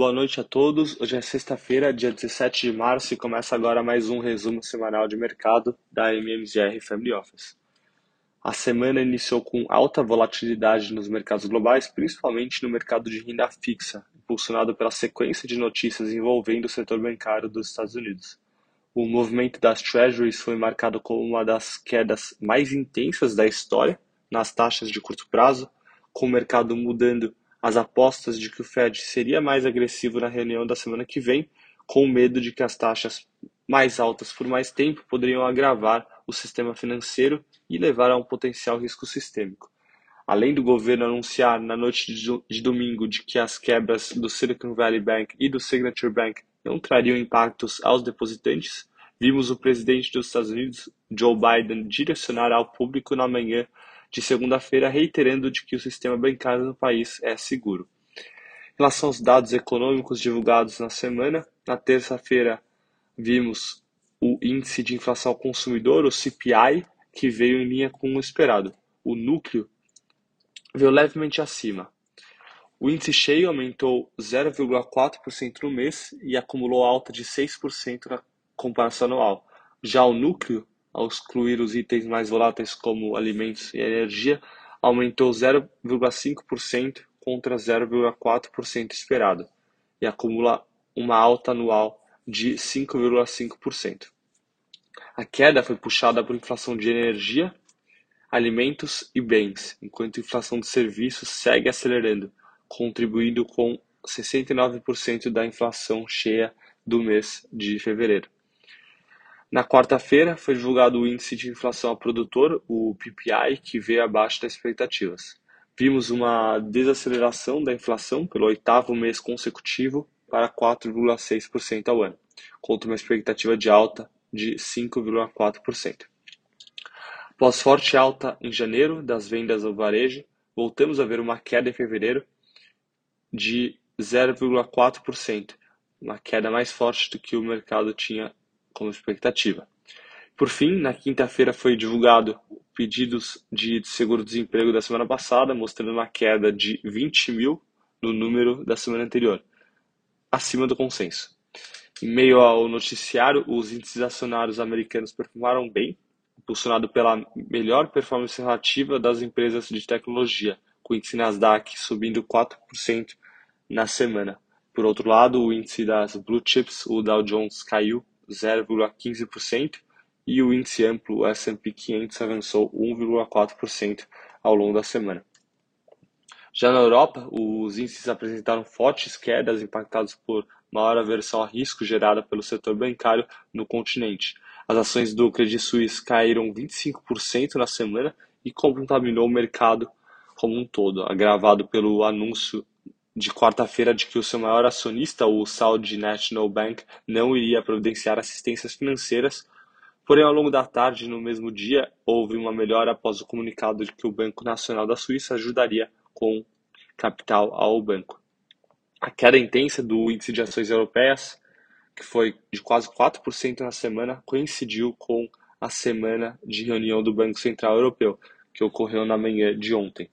Boa noite a todos. Hoje é sexta-feira, dia 17 de março, e começa agora mais um resumo semanal de mercado da MMZR Family Office. A semana iniciou com alta volatilidade nos mercados globais, principalmente no mercado de renda fixa, impulsionado pela sequência de notícias envolvendo o setor bancário dos Estados Unidos. O movimento das Treasuries foi marcado como uma das quedas mais intensas da história nas taxas de curto prazo, com o mercado mudando as apostas de que o Fed seria mais agressivo na reunião da semana que vem, com medo de que as taxas mais altas por mais tempo poderiam agravar o sistema financeiro e levar a um potencial risco sistêmico. Além do governo anunciar na noite de domingo de que as quebras do Silicon Valley Bank e do Signature Bank não trariam impactos aos depositantes, vimos o presidente dos Estados Unidos, Joe Biden, direcionar ao público na manhã de segunda-feira, reiterando de que o sistema bancário no país é seguro. Em relação aos dados econômicos divulgados na semana, na terça-feira vimos o índice de inflação ao consumidor, o CPI, que veio em linha com o esperado. O núcleo veio levemente acima. O índice cheio aumentou 0,4% no mês e acumulou alta de 6% na comparação anual. Já o núcleo ao excluir os itens mais voláteis como alimentos e energia, aumentou 0,5% contra 0,4% esperado e acumula uma alta anual de 5,5%. A queda foi puxada por inflação de energia, alimentos e bens, enquanto a inflação de serviços segue acelerando, contribuindo com 69% da inflação cheia do mês de fevereiro. Na quarta-feira, foi divulgado o índice de inflação ao produtor, o PPI, que veio abaixo das expectativas. Vimos uma desaceleração da inflação pelo oitavo mês consecutivo para 4,6% ao ano, contra uma expectativa de alta de 5,4%. Após forte alta em janeiro das vendas ao varejo, voltamos a ver uma queda em fevereiro de 0,4%, uma queda mais forte do que o mercado tinha como expectativa. Por fim, na quinta-feira foi divulgado pedidos de seguro-desemprego da semana passada, mostrando uma queda de 20 mil no número da semana anterior, acima do consenso. Em meio ao noticiário, os índices acionários americanos performaram bem, impulsionado pela melhor performance relativa das empresas de tecnologia, com o índice Nasdaq subindo 4% na semana. Por outro lado, o índice das blue chips, o Dow Jones, caiu 0,15% e o índice amplo S&P 500 avançou 1,4% ao longo da semana. Já na Europa, os índices apresentaram fortes quedas impactados por maior aversão a risco gerada pelo setor bancário no continente. As ações do Credit Suisse caíram 25% na semana e contaminou o mercado como um todo, agravado pelo anúncio de quarta-feira de que o seu maior acionista, o Saudi National Bank, não iria providenciar assistências financeiras. Porém, ao longo da tarde, no mesmo dia, houve uma melhora após o comunicado de que o Banco Nacional da Suíça ajudaria com capital ao banco. A queda intensa do índice de ações europeias, que foi de quase 4% na semana, coincidiu com a semana de reunião do Banco Central Europeu, que ocorreu na manhã de ontem.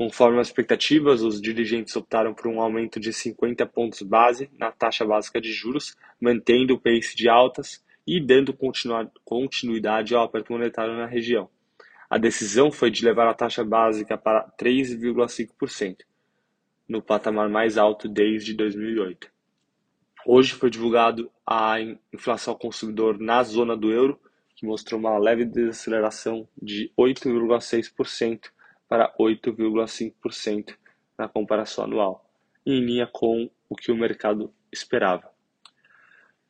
Conforme as expectativas, os dirigentes optaram por um aumento de 50 pontos base na taxa básica de juros, mantendo o pace de altas e dando continuidade ao aperto monetário na região. A decisão foi de levar a taxa básica para 3,5%, no patamar mais alto desde 2008. Hoje foi divulgado a inflação ao consumidor na zona do euro, que mostrou uma leve desaceleração de 8,6% para 8,5% na comparação anual, em linha com o que o mercado esperava.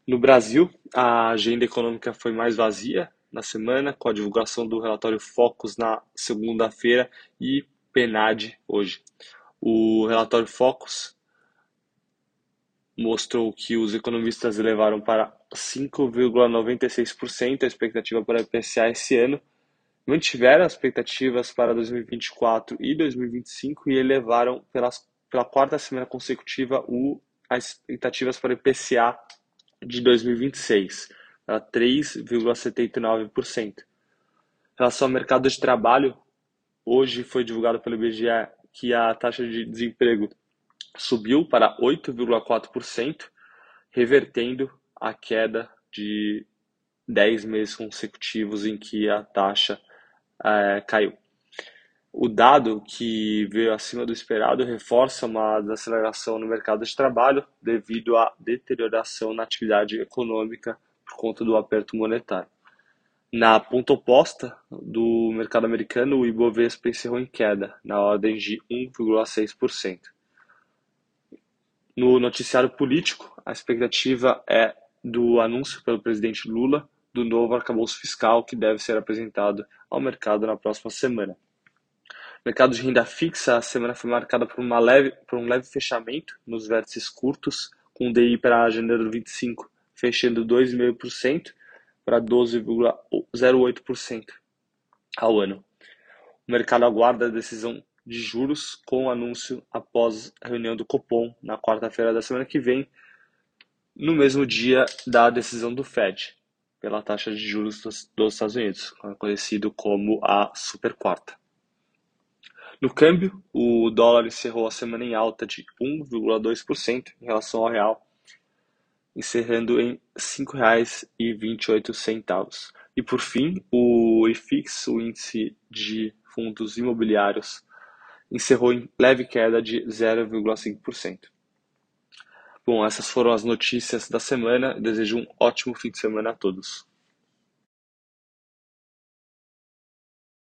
No Brasil, a agenda econômica foi mais vazia na semana, com a divulgação do relatório Focus na segunda-feira e PNAD hoje. O relatório Focus mostrou que os economistas levaram para 5,96% a expectativa para IPCA esse ano, mantiveram as expectativas para 2024 e 2025 e elevaram pelas, pela quarta semana consecutiva o, as expectativas para o IPCA de 2026, para 3,79%. Em relação ao mercado de trabalho, hoje foi divulgado pelo IBGE que a taxa de desemprego subiu para 8,4%, revertendo a queda de 10 meses consecutivos em que a taxa é, caiu. O dado que veio acima do esperado reforça uma desaceleração no mercado de trabalho devido à deterioração na atividade econômica por conta do aperto monetário. Na ponta oposta do mercado americano, o Ibovespa encerrou em queda, na ordem de 1,6%. No noticiário político, a expectativa é do anúncio pelo presidente Lula do novo arcabouço fiscal que deve ser apresentado ao mercado na próxima semana. mercado de renda fixa, a semana foi marcada por, uma leve, por um leve fechamento nos vértices curtos, com o DI para janeiro 25 fechando 2,5% para 12,08% ao ano. O mercado aguarda a decisão de juros com o anúncio após a reunião do Copom na quarta-feira da semana que vem, no mesmo dia da decisão do Fed pela taxa de juros dos, dos Estados Unidos, conhecido como a super quarta. No câmbio, o dólar encerrou a semana em alta de 1,2% em relação ao real encerrando em R$ 5,28. E por fim, o IFIX, o índice de fundos imobiliários, encerrou em leve queda de 0,5%. Bom, essas foram as notícias da semana. Desejo um ótimo fim de semana a todos.